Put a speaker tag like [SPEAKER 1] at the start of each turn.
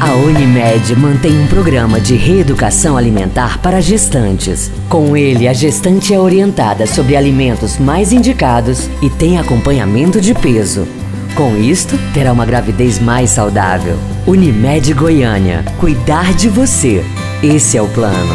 [SPEAKER 1] A Unimed mantém um programa de reeducação alimentar para gestantes. Com ele, a gestante é orientada sobre alimentos mais indicados e tem acompanhamento de peso. Com isto, terá uma gravidez mais saudável. Unimed Goiânia. Cuidar de você. Esse é o plano.